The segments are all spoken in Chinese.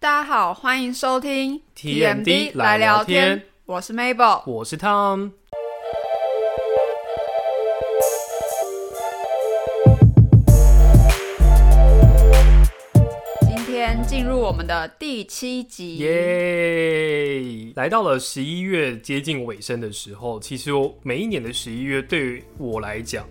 大家好，欢迎收听 TMD 来聊天，我是 Mabel，我是 Tom。今天进入我们的第七集，耶！来到了十一月接近尾声的时候，其实我每一年的十一月对于我来讲，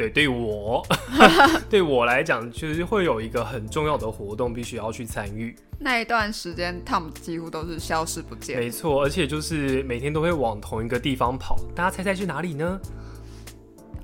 对对我 对我来讲，就是会有一个很重要的活动必须要去参与。那一段时间，Tom 几乎都是消失不见。没错，而且就是每天都会往同一个地方跑，大家猜猜去哪里呢？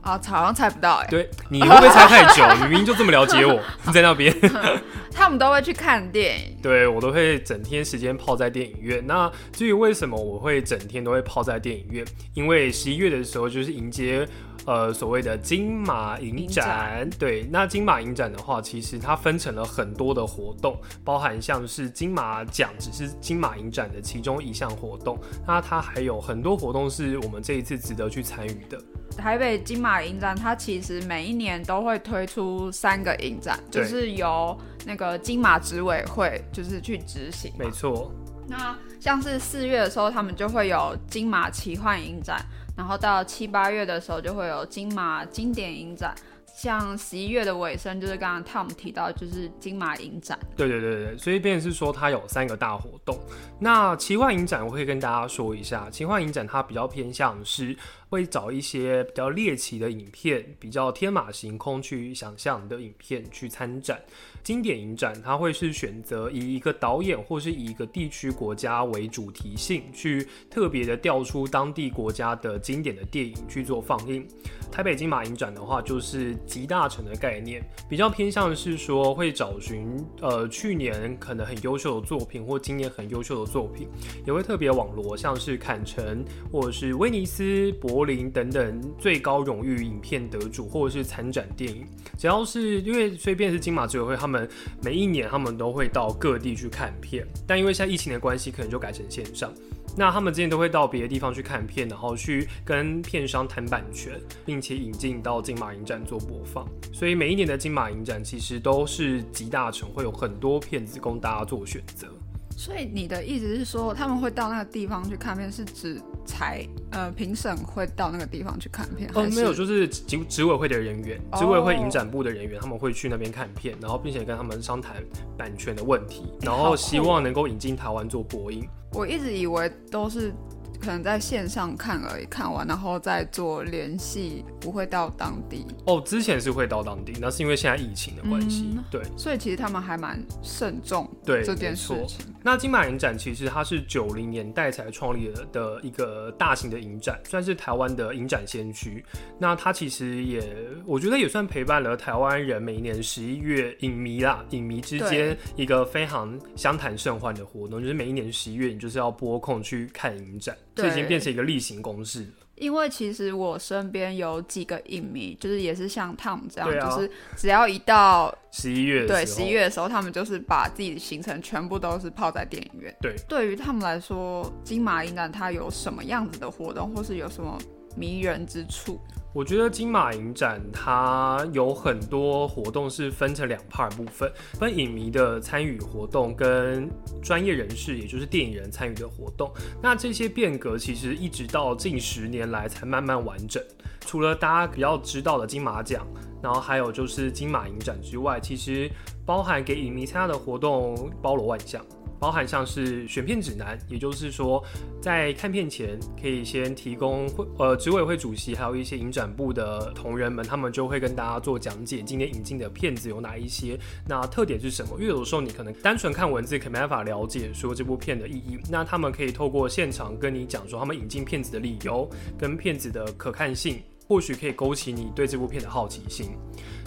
啊，好像猜不到哎。对，你会不会猜太久？明明就这么了解我，在那边。他们都会去看电影，对我都会整天时间泡在电影院。那至于为什么我会整天都会泡在电影院？因为十一月的时候就是迎接呃所谓的金马影展。对，那金马影展的话，其实它分成了很多的活动，包含像是金马奖只是金马影展的其中一项活动。那它还有很多活动是我们这一次值得去参与的。台北金马影展，它其实每一年都会推出三个影展，就是由那个金马执委会就是去执行。没错。那像是四月的时候，他们就会有金马奇幻影展，然后到七八月的时候就会有金马经典影展。像十一月的尾声，就是刚刚 Tom 提到，就是金马影展。对对对对，所以便是说它有三个大活动。那奇幻影展，我会跟大家说一下，奇幻影展它比较偏向是。会找一些比较猎奇的影片，比较天马行空去想象的影片去参展。经典影展，它会是选择以一个导演或是以一个地区国家为主题性，去特别的调出当地国家的经典的电影去做放映。台北金马影展的话，就是集大成的概念，比较偏向是说会找寻呃去年可能很优秀的作品，或今年很优秀的作品，也会特别网罗像是坎城或者是威尼斯柏。林等等最高荣誉影片得主，或者是参展电影，只要是因为随便是金马执委会，他们每一年他们都会到各地去看片，但因为现在疫情的关系，可能就改成线上。那他们之前都会到别的地方去看片，然后去跟片商谈版权，并且引进到金马影展做播放。所以每一年的金马影展其实都是集大成，会有很多片子供大家做选择。所以你的意思是说，他们会到那个地方去看片，是指才呃评审会到那个地方去看片？哦，没有，就是执执委会的人员，执委会影展部的人员，他们会去那边看片，然后并且跟他们商谈版权的问题，然后希望能够引进台湾做播映。我一直以为都是。可能在线上看而已，看完然后再做联系，不会到当地。哦，之前是会到当地，那是因为现在疫情的关系。对，所以其实他们还蛮慎重对这件事情。那金马影展其实它是九零年代才创立的的一个大型的影展，算是台湾的影展先驱。那它其实也，我觉得也算陪伴了台湾人每一年十一月影迷啦，影迷之间一个非常相谈甚欢的活动，就是每一年十一月你就是要拨空去看影展。这已经变成一个例行公事了。因为其实我身边有几个影迷，就是也是像 Tom 这样，就是只要一到十一月，对十一月的时候，他们就是把自己的行程全部都是泡在电影院。对，对于他们来说，金马影展它有什么样子的活动，或是有什么迷人之处？我觉得金马影展它有很多活动是分成两 part 部分，分影迷的参与活动跟专业人士，也就是电影人参与的活动。那这些变革其实一直到近十年来才慢慢完整。除了大家比较知道的金马奖，然后还有就是金马影展之外，其实包含给影迷参加的活动包罗万象。包含像是选片指南，也就是说，在看片前可以先提供会呃执委会主席，还有一些影展部的同仁们，他们就会跟大家做讲解，今天引进的片子有哪一些，那特点是什么？因为有时候你可能单纯看文字，可没办法了解说这部片的意义，那他们可以透过现场跟你讲说他们引进片子的理由跟片子的可看性。或许可以勾起你对这部片的好奇心。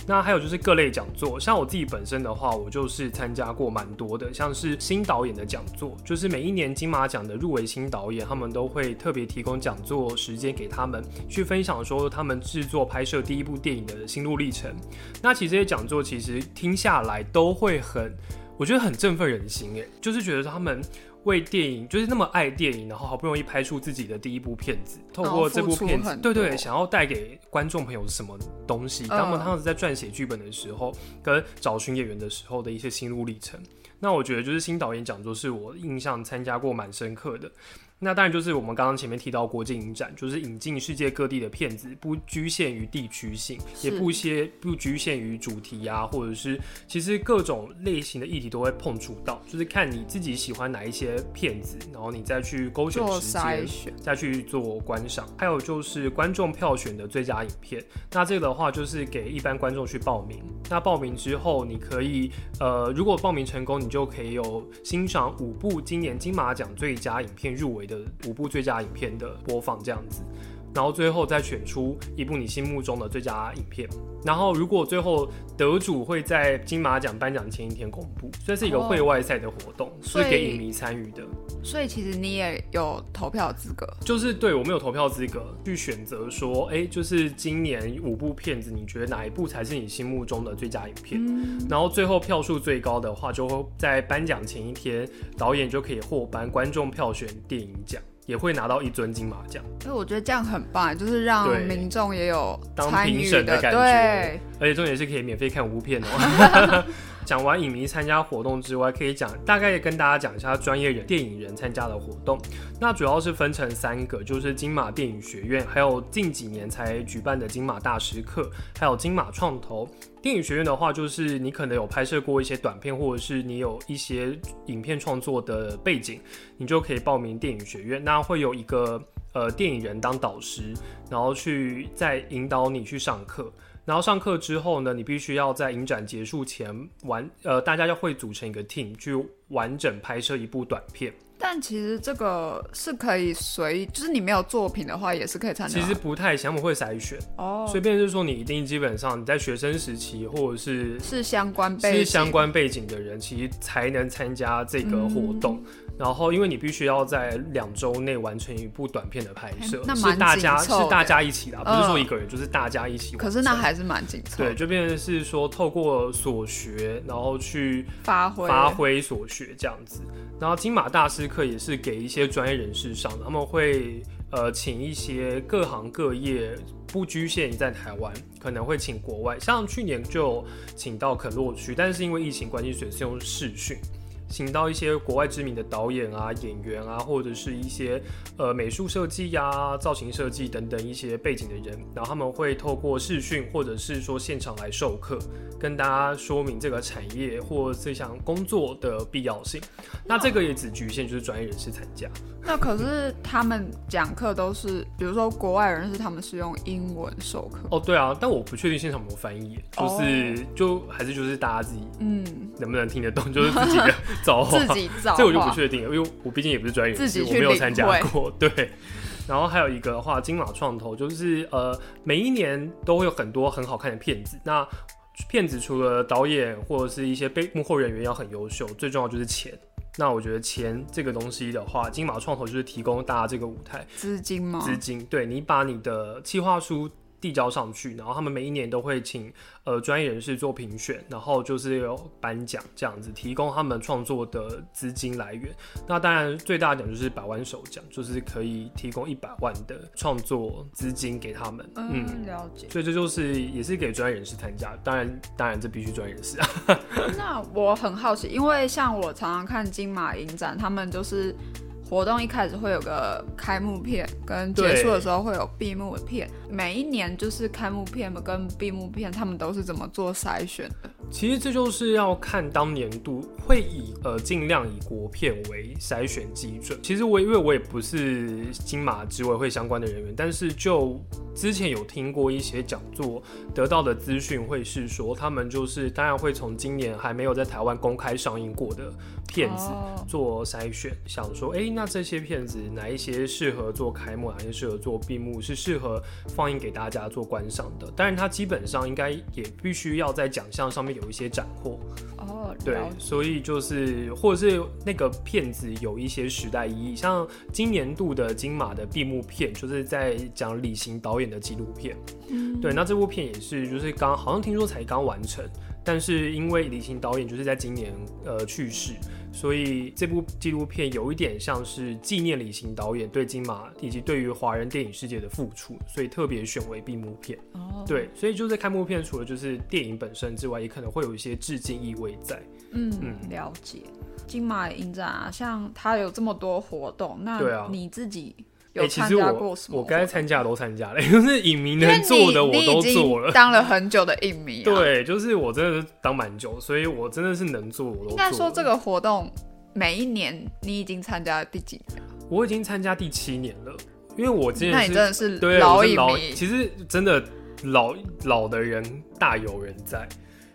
那还有就是各类讲座，像我自己本身的话，我就是参加过蛮多的，像是新导演的讲座，就是每一年金马奖的入围新导演，他们都会特别提供讲座时间给他们去分享，说他们制作拍摄第一部电影的心路历程。那其实这些讲座其实听下来都会很，我觉得很振奋人心，诶，就是觉得他们。为电影就是那么爱电影，然后好不容易拍出自己的第一部片子，透过这部片子，对对，想要带给观众朋友什么东西？他们当时在撰写剧本的时候，跟找寻演员的时候的一些心路历程。那我觉得就是新导演讲座是我印象参加过蛮深刻的。那当然就是我们刚刚前面提到国际影展，就是引进世界各地的片子，不局限于地区性，也不些不局限于主题啊，或者是其实各种类型的议题都会碰触到，就是看你自己喜欢哪一些片子，然后你再去勾选时间，再去做观赏。还有就是观众票选的最佳影片，那这个的话就是给一般观众去报名。那报名之后，你可以呃，如果报名成功，你就可以有欣赏五部今年金马奖最佳影片入围。的五部最佳影片的播放这样子，然后最后再选出一部你心目中的最佳影片，然后如果最后得主会在金马奖颁奖前一天公布，这是一个会外赛的活动，是给影迷参与的。所以其实你也有投票资格，就是对我们有投票资格去选择说，哎，就是今年五部片子，你觉得哪一部才是你心目中的最佳影片？然后最后票数最高的话，就会在颁奖前一天，导演就可以获颁观众票选电影奖。也会拿到一尊金马奖，所以我觉得这样很棒，就是让民众也有当评审的感觉，而且重点是可以免费看无片哦。讲完影迷参加活动之外，可以讲大概跟大家讲一下专业人电影人参加的活动。那主要是分成三个，就是金马电影学院，还有近几年才举办的金马大师课，还有金马创投。电影学院的话，就是你可能有拍摄过一些短片，或者是你有一些影片创作的背景，你就可以报名电影学院。那会有一个呃电影人当导师，然后去再引导你去上课。然后上课之后呢，你必须要在影展结束前完，呃，大家要会组成一个 team 去完整拍摄一部短片。但其实这个是可以随，就是你没有作品的话，也是可以参加。其实不太，项目会筛选哦。所以便是说，你一定基本上你在学生时期，或者是是相关背是相关背景的人，其实才能参加这个活动。然后，因为你必须要在两周内完成一部短片的拍摄，是大家是大家一起的，不是说一个人，就是大家一起。可是那还是蛮紧凑。对，就变成是说透过所学，然后去发挥发挥所学这样子。然后金马大师课也是给一些专业人士上，他们会呃请一些各行各业，不局限于在台湾，可能会请国外，像去年就请到肯洛区，但是因为疫情关系，所以是用视讯。请到一些国外知名的导演啊、演员啊，或者是一些呃美术设计呀、造型设计等等一些背景的人，然后他们会透过视讯或者是说现场来授课，跟大家说明这个产业或这项工作的必要性。那这个也只局限就是专业人士参加。那可是他们讲课都是，比如说国外人士，他们是用英文授课。哦，对啊，但我不确定现场有没有翻译，就是就还是就是大家自己嗯能不能听得懂，就是自己的。造自己造，这我就不确定，因为我毕竟也不是专业人士，我没有参加过。对，然后还有一个的话，金马创投就是呃，每一年都会有很多很好看的片子。那片子除了导演或者是一些背幕后人员要很优秀，最重要就是钱。那我觉得钱这个东西的话，金马创投就是提供大家这个舞台资金吗？资金，对你把你的计划书。递交上去，然后他们每一年都会请呃专业人士做评选，然后就是有颁奖这样子，提供他们创作的资金来源。那当然最大奖就是百万首奖，就是可以提供一百万的创作资金给他们。嗯，了解。所以这就是也是给专业人士参加，当然当然这必须专业人士啊。那我很好奇，因为像我常常看金马影展，他们就是。活动一开始会有个开幕片，跟结束的时候会有闭幕片。每一年就是开幕片跟闭幕片，他们都是怎么做筛选的？其实这就是要看当年度会以呃尽量以国片为筛选基准。其实我因为我也不是金马执委会相关的人员，但是就之前有听过一些讲座得到的资讯，会是说他们就是当然会从今年还没有在台湾公开上映过的片子做筛选，想说哎那这些片子哪一些适合做开幕，哪些适合做闭幕，是适合放映给大家做观赏的。当然它基本上应该也必须要在奖项上面有。一些斩获哦，对，所以就是或者是那个片子有一些时代意义，像今年度的金马的闭幕片，就是在讲李行导演的纪录片，嗯，对，那这部片也是就是刚好像听说才刚完成，但是因为李行导演就是在今年呃去世，所以这部纪录片有一点像是纪念李行导演对金马以及对于华人电影世界的付出，所以特别选为闭幕片。哦，对，所以就是开幕片除了就是电影本身之外，也可能会有一些致敬意味在。嗯嗯了解。金马影展啊，像它有这么多活动，那你自己哎、有其实参加我过什么活动？我该参加的都参加了，就是影迷能做的我都做了。当了很久的影迷、啊，，对，就是我真的是当蛮久，所以我真的是能做我都做该说这个活动每一年你已经参加了第几年？我已经参加第七年了，因为我之那前是你真的是老影老，迷，其实真的老老的人大有人在，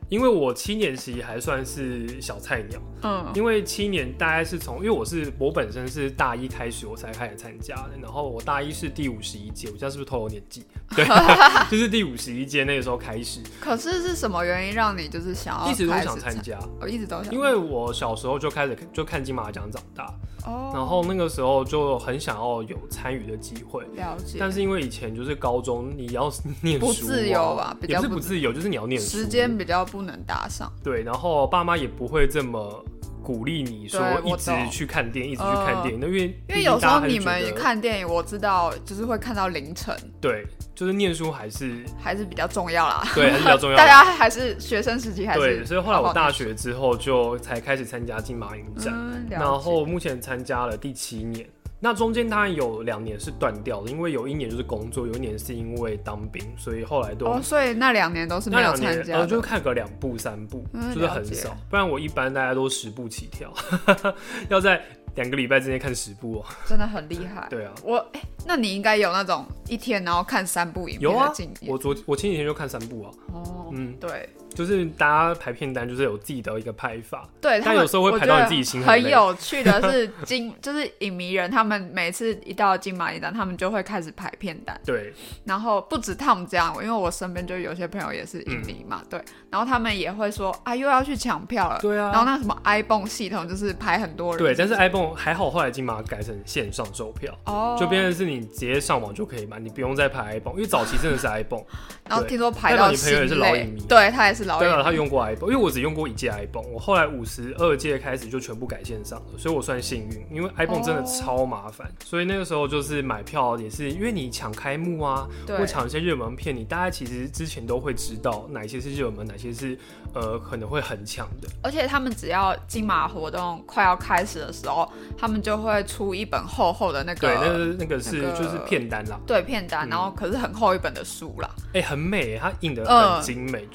因为我七年级还算是小菜鸟，嗯，因为七年大概是从，因为我是我本身是大一开始我才开始参加的，然后我大一是第五十一届，我这样是不是透露年纪？对，就是第五十一届那个时候开始，可是是什么原因让你就是想要一直都想参加，我一直都想，因为我小时候就开始就看金马奖长大，哦，然后那个时候就很想要有参与的机会。了解，但是因为以前就是高中，你要念书、啊、不自由吧比也较不不是不自由，就是你要念书，时间比较不能搭上，对，然后爸妈也不会这么鼓励你说一直去看电影，一直去看电影，那因为因为有时候你们看电影，我知道就是会看到凌晨，对，就是念书还是还是比较重要啦。对还是比较重要。大家还是学生时期还是对，所以后来我大学之后就才开始参加金马影展，嗯，然后目前参加了第七年。那中间当然有两年是断掉的，因为有一年就是工作，有一年是因为当兵，所以后来都哦，所以那两年都是那没有两年呃，参加的，就看个两部三部，嗯就是很少。不然我一般大家都十部起跳，要在两个礼拜之内看十部哦。真的很厉害。对啊，我哎、那你应该有那种一天然后看三部影有啊片的经，验。我昨我前几天就看三部啊，哦，嗯，对。就是大家排片单就是有自己的一个排法，对，他有时候会排到你自己心很有趣的是 金，就是影迷人，他们每次一到金马影展，他们就会开始排片单，对，然后不止他们这样，因为我身边就有些朋友也是影迷嘛，对，然后他们也会说啊，又要去抢票了，对啊。然后那什么 iPhone 系统就是排很多人，对，但是？iPhone 还好，后来金马改成线上售票。哦，就变成是你直接上网就可以买，你不用再排 iPhone，因为早期真的是 iPhone，然后对听说排到你朋友也是老影迷，对他也是老对啊，影迷，他用过 iPhone，因为我只用过一届 iPhone，我后来五十二届开始就全部改线上了，所以我算幸运，因为 iPhone 真的哦。超麻烦，所以那个时候就是买票也是因为你抢开幕啊，对。或抢一些热门片，你大家其实之前都会知道哪些是热门，哪些是呃可能会很抢的，而且他们只要金马活动快要开始的时候，他们就会出一本厚厚的那个对，那个那个是那个就是片单啦，对片单，嗯然后可是很厚一本的书啦。哎、很美，它印的嗯很精美，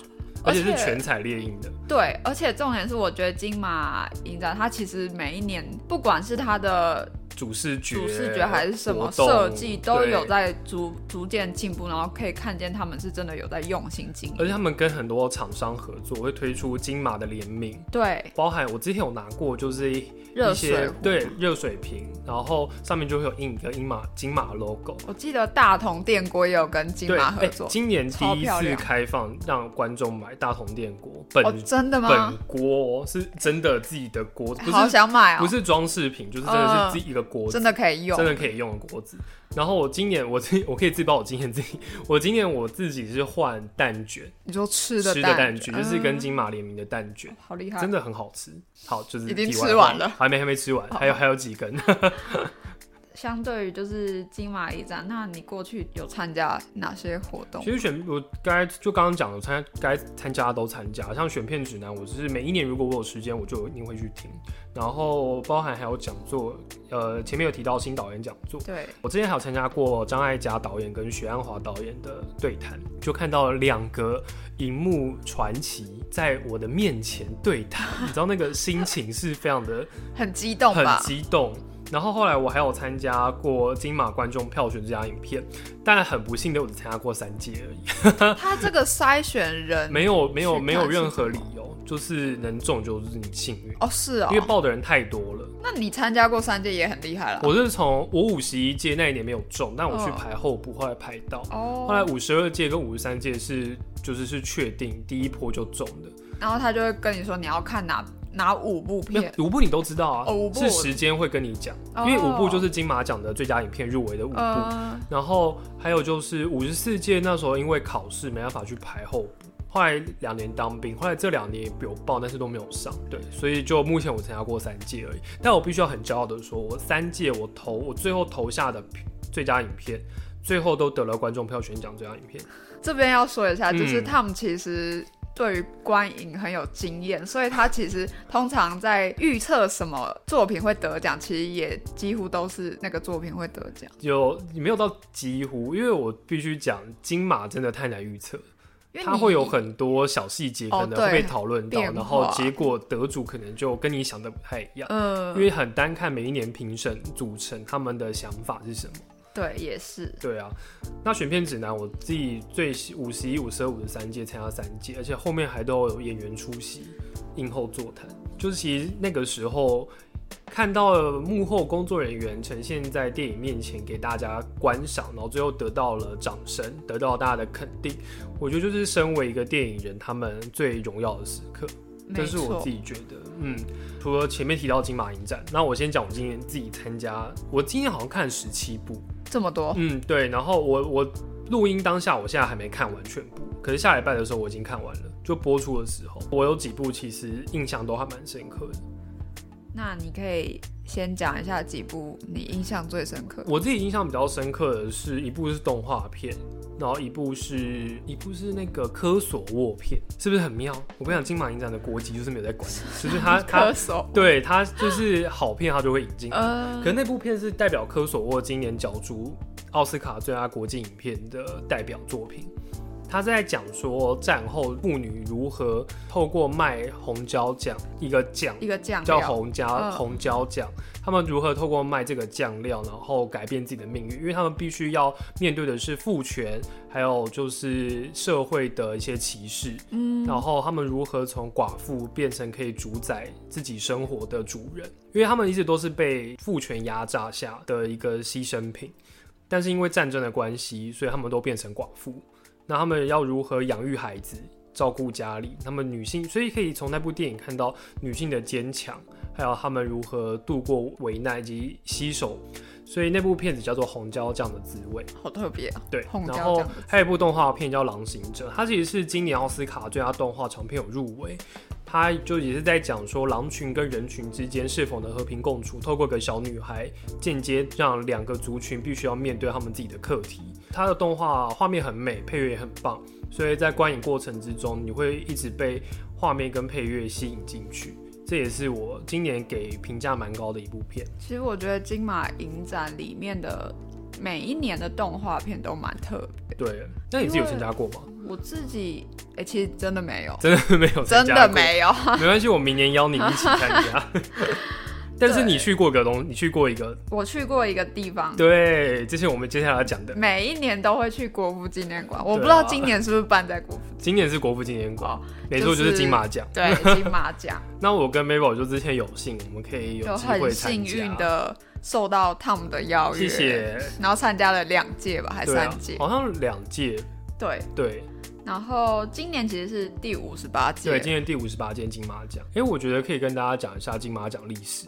而且是全彩列印的。对，而且重点是，我觉得金马影展它其实每一年，不管是它的主视觉、主视觉还是什么设计，都有在逐逐渐进步，然后可以看见他们是真的有在用心经营。而且他们跟很多厂商合作，会推出金马的联名，对，包含我之前有拿过，就是一热水对热水瓶，然后上面就会有印一个金马金马 logo。我记得大同电锅也有跟金马合作。今年第一次开放让观众买大同电锅，本、哦，真的吗本？锅、哦、是真的自己的锅，不好是想买哦，不是装饰品，就是真的嗯是自己一个锅子。真的可以用，真的可以用的锅子。然后我今年我自我可以自己把我今年自己，我今年我自己是换蛋卷，你说吃的吃的蛋卷，卷，就是跟嗯金马联名的蛋卷，好厉害，真的很好吃。好，就是已经吃完了还没还没吃完，还有还有几根。相对于就是金马一站，那你过去有参加哪些活动其？实选我该就刚刚讲的，参该参加的都参加，像选片指南，我是每一年如果我有时间，我就一定会去听。然后包含还有讲座，呃，前面有提到新导演讲座，对，我之前还有参加过张艾嘉导演跟许鞍华导演的对谈，就看到两个荧幕传奇在我的面前对谈，你知道那个心情是非常的很激动很吧？激动。然后后来我还有参加过金马观众票选这家影片，但很不幸的我只参加过三届而已，他这个筛选人没有没有没有任何理由，就是能中就是你幸运，哦，是哦因为，报的人太多了。那你参加过三届也很厉害了。我是从我五十一届那一年没有中，但我去嗯排候补，后来排到。哦，后来五十二届跟五十三届是就是是确定第一波就中的，然后他就会跟你说你要看哪哪五部片，五部你都知道啊，哦五部是时间会跟你讲，哦因为五部就是金马奖的最佳影片入围的五部，呃，然后还有就是五十四届那时候因为考试没办法去排后补，后来两年当兵，后来这两年也有报，但是都没有上。对，所以就目前我参加过三届而已。但我必须要很骄傲的说，我三届我投我最后投下的最佳影片，最后都得了观众票选奖最佳影片。这边要说一下，就是嗯他们其实对于观影很有经验，所以他其实通常在预测什么作品会得奖，其实也几乎都是那个作品会得奖。有没有到几乎，因为我必须讲金马真的太难预测，它会有很多小细节哦可能会被对讨论到，变然后化结果得主可能就跟你想的不太一样。嗯，因为很单看每一年评审组成他们的想法是什么。对也是对啊，那选片指南我自己最五十一、五十二、五十三届参加三届，而且后面还都有演员出席、映后座谈。就是其实那个时候看到了幕后工作人员呈现在电影面前给大家观赏，然后最后得到了掌声，得到大家的肯定。我觉得就是身为一个电影人，他们最荣耀的时刻。这是我自。己觉得，嗯，除了前面提到金马影展，那我先讲我今年自己参加，我今年好像看十七部，这么多，嗯，对，然后我我录音当下，我现在还没看完全部，可是下礼拜的时候我已经看完了，就播出的时候，我有几部其实印象都还蛮深刻的。那你可以先讲一下几部你印象最深刻。我自己印象比较深刻的是一部是动画片，然后一部是一部是那个科索沃片，是不是很妙？我跟你讲，金马影展的国籍就是没有在管你，就是他他对他就是好片，他就会引进。呃可，是那部片是代表科索沃今年角逐奥斯卡最佳国际影片的代表作品。他在讲说战后妇女如何透过卖红椒酱，一个酱一个酱叫料，红椒、嗯红椒酱，他们如何透过卖这个酱料，然后改变自己的命运？因为他们必须要面对的是父权，还有就是社会的一些歧视。嗯，然后他们如何从寡妇变成可以主宰自己生活的主人？因为他们一直都是被父权压榨下的一个牺牲品，但是因为战争的关系，所以他们都变成寡妇。那他们要如何养育孩子、照顾家里？他们女性，所以可以从那部电影看到女性的坚强，还有他们如何度过危难以及携手。所以那部片子叫做《红椒酱的滋味》。好特别啊。对红，椒然后还有一部动画片叫《狼行者》，它其实是今年奥斯卡最佳动画长片有入围。它就也是在讲说狼群跟人群之间是否能和平共处，透过个小女孩间接让两个族群必须要面对他们自己的课题。它的动画画面很美，配乐也很棒，所以在观影过程之中，你会一直被画面跟配乐吸引进去。这也是我今年给评价蛮高的一部片。其实我觉得金马影展里面的每一年的动画片都蛮特别。对，那你自己有参加过吗？我自己，哎、其实真的没有，真的没有参真的没有。没关系，我明年邀你一起参加。但是你去过个东，你去过一个，我去过一个地方，对，这是我们接下来要讲的。每一年都会去国父纪念馆。我不知道今年是不是办在国父。今年是国父纪念馆，哦没错，就是金马奖。对，金马奖 那我跟 Mabel 就之前有幸，我们可以有就机会很参加。幸运的受到 Tom 的邀约，谢谢。然后参加了两届吧，还对啊三届，，好像两届。对。对然后今年其实是第五十八届，对，今年第五十八届金马奖。哎，我觉得可以跟大家讲一下金马奖历史。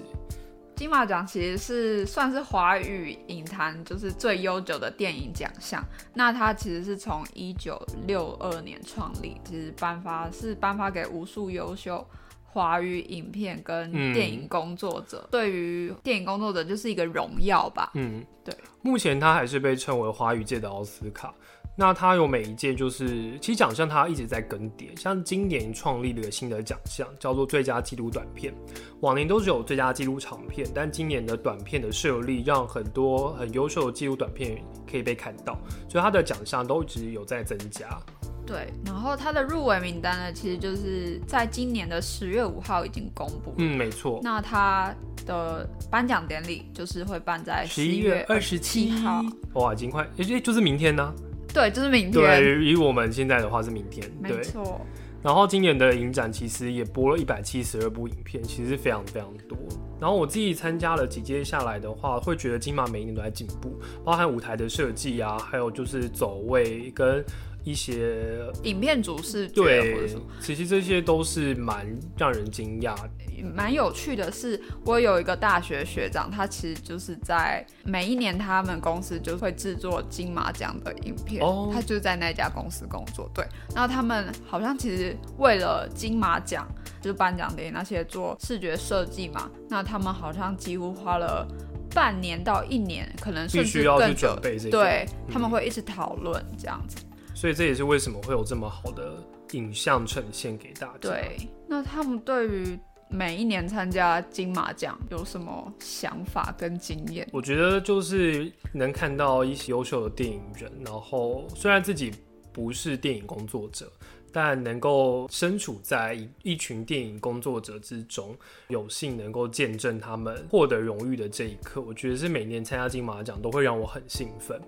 金马奖其实是算是华语影坛就是最悠久的电影奖项。那它其实是从一九六二年创立，其实颁发是颁发给无数优秀华语影片跟嗯电影工作者。对于电影工作者就是一个荣耀吧。嗯，对。目前它还是被称为华语界的奥斯卡。那它有每一届就是，其实奖项它一直在更迭，像今年创立了一个新的奖项，叫做最佳纪录短片。往年都是有最佳纪录长片，但今年的短片的设立，让很多很优秀的纪录短片可以被看到，所以它的奖项都一直有在增加。对，然后它的入围名单呢，其实就是在今年的十月五号已经公布。嗯，没错。那它的颁奖典礼就是会办在十一月二十七号，哇，已经快，诶、就是明天呢、对，就是明天，对，以我们现在的话是明天。对没，错。然后今年的影展其实也播了一百七十二部影片，其实非常非常多。然后我自己参加了几届下来的话，会觉得金马每一年都在进步，包含舞台的设计啊，还有就是走位跟一些影片主视觉或者对什么。，其实这些都是蛮让人惊讶的。蛮有趣的是，我有一个大学学长，他其实就是在每一年他们公司就会制作金马奖的影片，哦他就在那家公司工作。对，然后他们好像其实为了金马奖，就是颁奖典礼那些做视觉设计嘛，那他们好像几乎花了半年到一年，可能甚至更久准。备这个，对，他们嗯会一直讨论这样子。所以这也是为什么会有这么好的影像呈现给大家。，对，那他们对于每一年参加金马奖有什么想法跟经验？我觉得就是能看到一些优秀的电影人，然后虽然自己不是电影工作者，但能够身处在一一群电影工作者之中，有幸能够见证他们获得荣誉的这一刻，我觉得是每年参加金马奖都会让我很兴奋。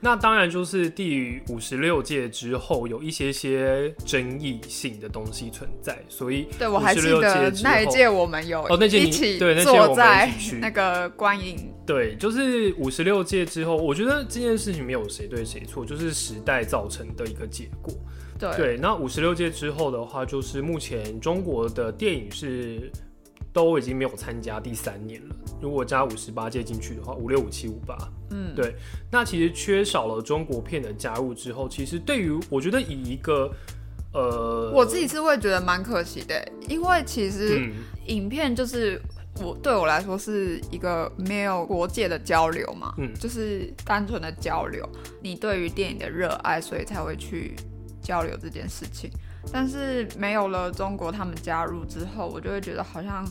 那当然就是第五十六届之后有一些些争议性的东西存在，所以对，我还记56得那一届我们有哦那届一起对那届我们坐在一起去。那个观影，对，就是五十六届之后，我觉得这件事情没有谁对谁错，就是时代造成的一个结果。对。对，那五十六届之后的话，就是目前中国的电影是都已经没有参加第三年了。如果加五十八届进去的话，五六五七五八，嗯，对那其实缺少了中国片的加入之后，其实对于我觉得以一个呃，我自己是会觉得蛮可惜的，因为其实嗯影片就是我对我来说是一个没有国界的交流嘛，嗯就是单纯的交流，你对于电影的热爱，所以才会去交流这件事情。但是没有了中国他们加入之后，我就会觉得好像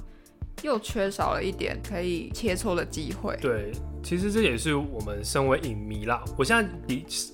又缺少了一点可以切磋的机会。对，其实这也是我们身为影迷啦。我现在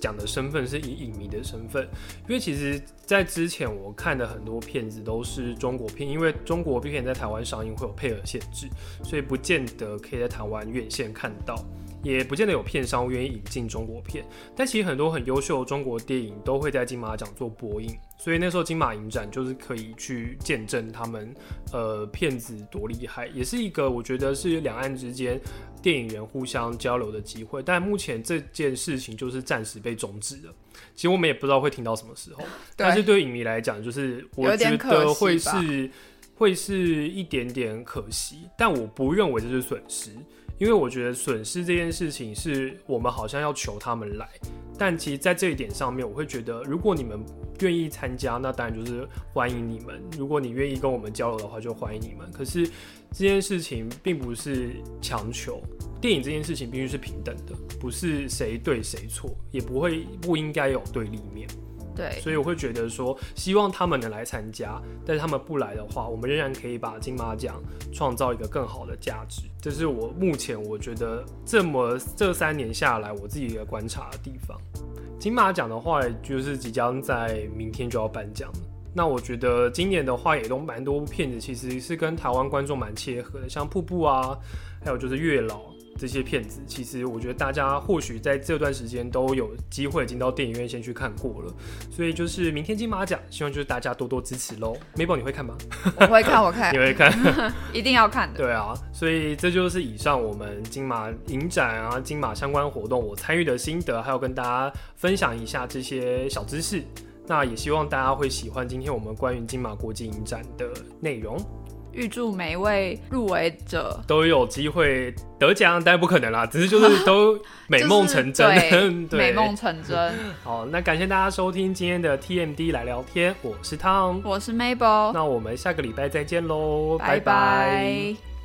讲的身份是以影迷的身份，因为其实，在之前我看的很多片子都是中国片，因为中国片在台湾上映会有配额限制，所以不见得可以在台湾院线看到。也不见得有片商愿意引进中国片，但其实很多很优秀的中国电影都会在金马奖做播映，所以那时候金马影展就是可以去见证他们呃片子多厉害，也是一个我觉得是两岸之间电影人互相交流的机会。但目前这件事情就是暂时被终止了，其实我们也不知道会停到什么时候。但是对影迷来讲，就是我觉得会是会是一点点可惜，但我不认为这是损失。因为我觉得损失这件事情是我们好像要求他们来，但其实，在这一点上面，我会觉得，如果你们愿意参加，那当然就是欢迎你们；如果你愿意跟我们交流的话，就欢迎你们。可是这件事情并不是强求，电影这件事情必须是平等的，不是谁对谁错，也不会不应该有对立面。对，所以我会觉得说，希望他们能来参加，但是他们不来的话，我们仍然可以把金马奖创造一个更好的价值。这是我目前我觉得这么这三年下来我自己的观察的地方。金马奖的话，就是即将在明天就要颁奖了。那我觉得今年的话，也都蛮多片子其实是跟台湾观众蛮切合的，像《瀑布》啊，还有就是《月老》这些片子，其实我觉得大家或许在这段时间都有机会进到电影院先去看过了。所以就是明天金马奖，希望就是大家多多支持喽。Mabel 你会看吗？我会看，我看你，会看？一定要看的。对啊，所以这就是以上我们金马影展啊、金马相关活动我参与的心得，还有跟大家分享一下这些小知识。那也希望大家会喜欢今天我们关于金马国际影展的内容，预祝每一位入围者都有机会得奖，但不可能啦，只是就是都 美梦成真，就是对 美梦成真。好，那感谢大家收听今天的 TMD 来聊天，我是汤，我是 Mabel，那我们下个礼拜再见喽，拜。拜拜